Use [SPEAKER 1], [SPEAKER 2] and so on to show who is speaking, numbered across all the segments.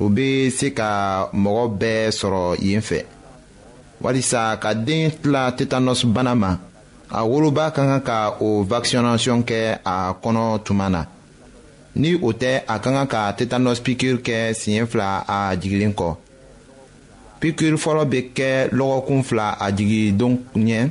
[SPEAKER 1] o bɛ se ka mɔgɔ bɛɛ sɔrɔ yen fɛ walisa ka den tila tetanɔs bana ma a woloba ka kan ka o vaccination kɛ a kɔnɔ tuma na ni o tɛ a ka kan ka tetanɔs piqûre kɛ siɲɛ fila a jigilen kɔ piqûre fɔlɔ bɛ kɛ lɔgɔkun fila a jigindon ɲɛ.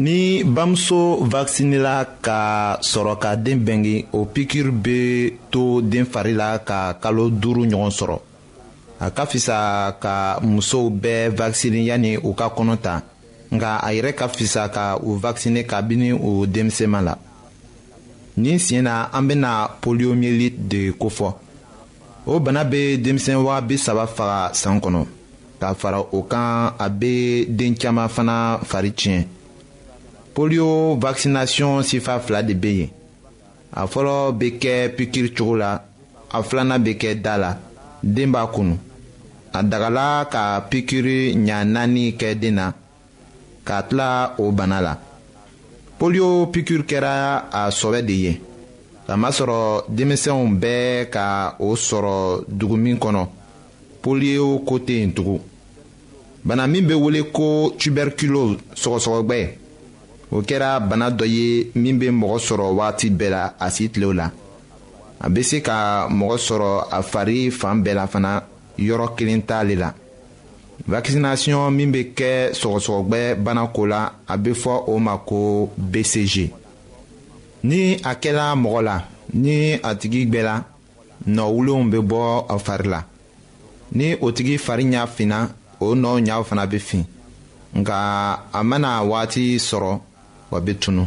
[SPEAKER 1] ni bamuso vakisinela ka sɔrɔ ka den bɛnge o pikiri bɛ to den fari la ka kalo duuru ɲɔgɔn sɔrɔ a ka fisa ka musow bɛɛ vakisini yanni u ka kɔnɔ ta nka a yɛrɛ ka fisa ka u vacciner kabini u denmisɛnma la nin siɲɛ na an bɛna poliomyelite de kofɔ o bana bɛ denmisɛn waa bi saba faga san kɔnɔ ka fara o kan a bɛ den caman fana fari tiɲɛ polio vaccination sifa fila de bɛ yen a fɔlɔ bɛ kɛ pikiri cogo la a filanan bɛ kɛ da la den b'a kunu a dagala ka pikiri ɲa naani kɛ den na k'a tila o bana la polio pikiri kɛra a sɔbɛ de ye kamasɔrɔ denmisɛnw bɛɛ ka o sɔrɔ dugu min kɔnɔ polio ko tɛ yen tugun bana min bɛ wele ko tuberculose sɔgɔsɔgɔgbɛ o kɛra bana dɔ ye min bɛ mɔgɔ sɔrɔ wagati bɛɛ la a si tilew la a bɛ se ka mɔgɔ sɔrɔ a fari fan bɛɛ la fana yɔrɔ kelen t'ale la vaccination min bɛ kɛ sɔgɔsɔgɔgbɛ bana ko la a bɛ fɔ o ma ko bcg ni a kɛra mɔgɔ la ni a tigi gbɛra nɔwulenw bɛ bɔ a fari la ni o tigi fari ɲa finna o nɔ ɲaw fana bɛ fin nka a mana waati sɔrɔ wa bɛ tunu.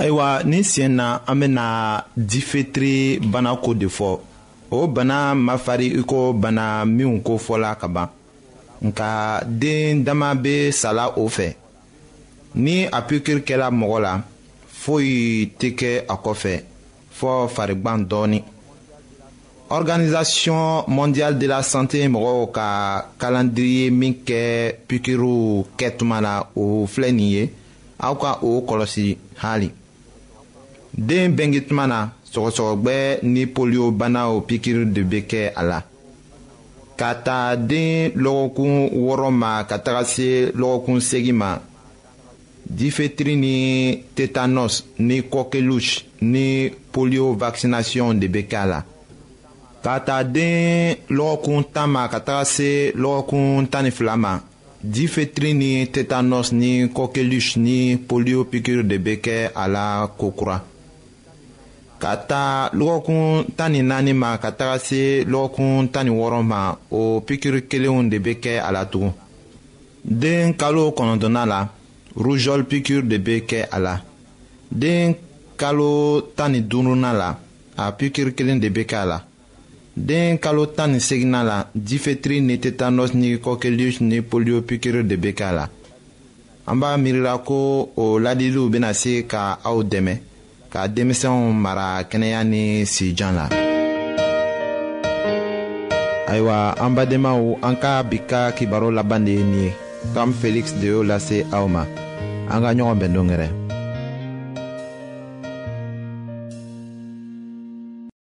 [SPEAKER 1] ayiwa nin sen na an bena difetiri bana ko de fɔ o bana mafari i ko bana minw ko fɔla ka ban nka den dama be sala o fɛ ni a pikiri kɛla mɔgɔ la foyi tɛ kɛ a kɔfɛ fɔ farigban dɔɔnin organisation mondiale de la santé mɔgɔw ka kalandiri ye min kɛ pikiriw kɛtuma la o filɛ nin ye aw ka o kɔlɔsi hali den bɛnge tuma na sɔgɔsɔgɔgbɛ ni polio banaw pikiri de bɛ kɛ a la ka ta den lɔgɔkun wɔɔrɔ ma ka taga se lɔgɔkun seegin ma difetiri ni tetanɔs ni kɔkeluc ni polio vakisinasiyɔn de bɛ kɛ a la k'a ta den lɔgɔkun tan ma ka taga se lɔgɔkun tan ni fila ma difetiri ni tetanɔs ni kɔkeluc ni polio pikiri de bɛ kɛ a la kokura ka taa lɔgɔkun tan ni naani ma ka taga se lɔgɔkun tan ni wɔɔrɔ ma o pikiri kelenw de bɛ kɛ a la tugun den kalo kɔnɔntɔnnan la rujɔl pikiri de bɛ kɛ a la den kalo tan ni duurunan la a pikiri kelen de bɛ kɛ a la den kalo tan ni seginnan la difetiri ni tetanɔsi ni kɔkɛli ni polio pikiri de bɛ kɛ a la an b'a miirila ko o ladiliw bɛna se ka aw dɛmɛ. ka denmisɛnw mara kɛnɛya ni sijan la ayiwa an badenmaw an ka bi ka kibaru laban de ye nin ye kam feliksi de y'o lase aw ma an ka ɲɔgɔn bɛn dongɛrɛ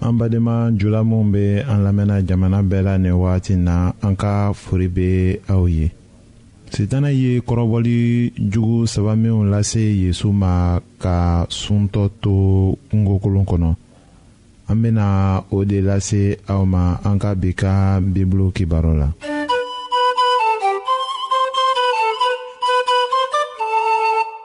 [SPEAKER 1] an
[SPEAKER 2] badenma jula minw be an lamɛnna jamana bɛɛ la nin wagati na an ka fori be aw ye sitana ye kɔrɔbɔli jugu saba minw lase yezu ma ka suntɔ to kungokolon kɔnɔ an bena o de lase aw ma an ka bi ka bibulu kibaru la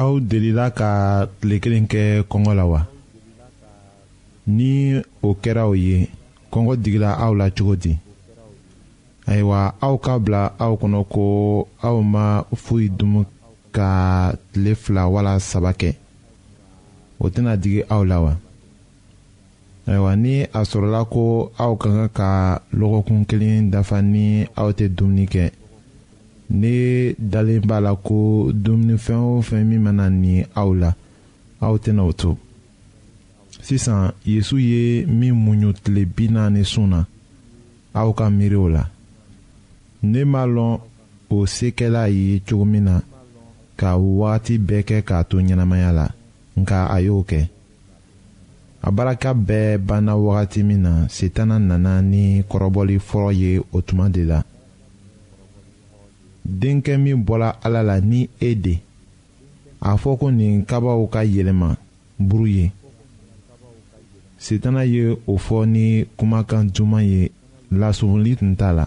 [SPEAKER 2] aw delila ka tile kelen kɛ kɔngɔ la wa ni o kɛra o ye kɔngɔ digila aw la cogo di ayiwa aw k'a bila aw kɔnɔ ko aw ma foyi dumu ka tile fila wala saba kɛ o tɛna digi aw la wa ayiwa ni a sɔrɔla ko aw ka kan ka lɔgɔkun kelen dafa ni aw tɛ dumuni kɛ ne dalen b'a la ko dumunifɛn o fɛn min mana ni aw la aw tɛna o to sisan yesu ye min muɲu tile bi naani sun na aw ka miiri o la ne m'a lɔn o sekɛla ye cogo min na ka waati bɛɛ kɛ k'a to ɲɛnamaya la nka a y'o kɛ a baraka bɛɛ banna wagati min na setana nana ni kɔrɔbɔli fɔlɔ ye o tuma de la denkɛ min bɔra ala la ni e de a fɔ ko nin kabaw ka yɛlɛma buru ye setana ye o fɔ ni kumakan duman ye lasumuli tun t'a la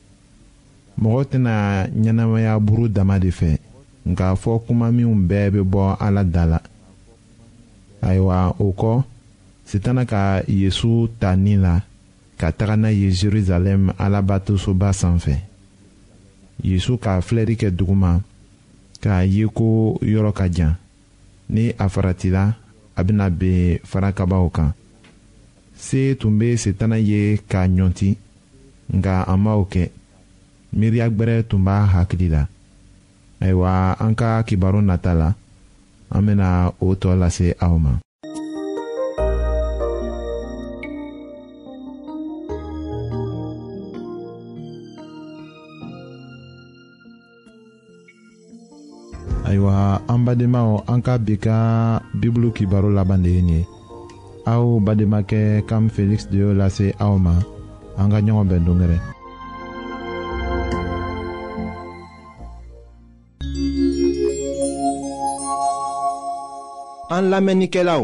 [SPEAKER 2] mɔgɔ tɛna ɲɛnamaya buru dama de fɛ nka fɔ kuma minnu bɛɛ bɛ bɔ ala da la ayiwa o kɔ sitana ka yesu ta ni la ka taga n'a ye jerusalɛm alabatosoba sanfɛ yesu ka filɛli kɛ duguma k'a ye ko yɔrɔ ka jan ni a faratila a bɛna ben farakabaw kan se tun bɛ setana ye k'a ɲɔnti nka a m'o kɛ miiriya gbɛrɛ tun b'a hakili la ayiwa an ka kibaru nata la an bɛna o tɔ lase aw ma. ayiwa an badenmaw an ka bi ka bibulu kibaro laban de ye nin ye aw bademakɛ kam feliksi de y'o lase aw ma an ka ɲɔgɔn bɛn dongɛrɛ
[SPEAKER 1] an
[SPEAKER 3] lamɛnnikɛlaw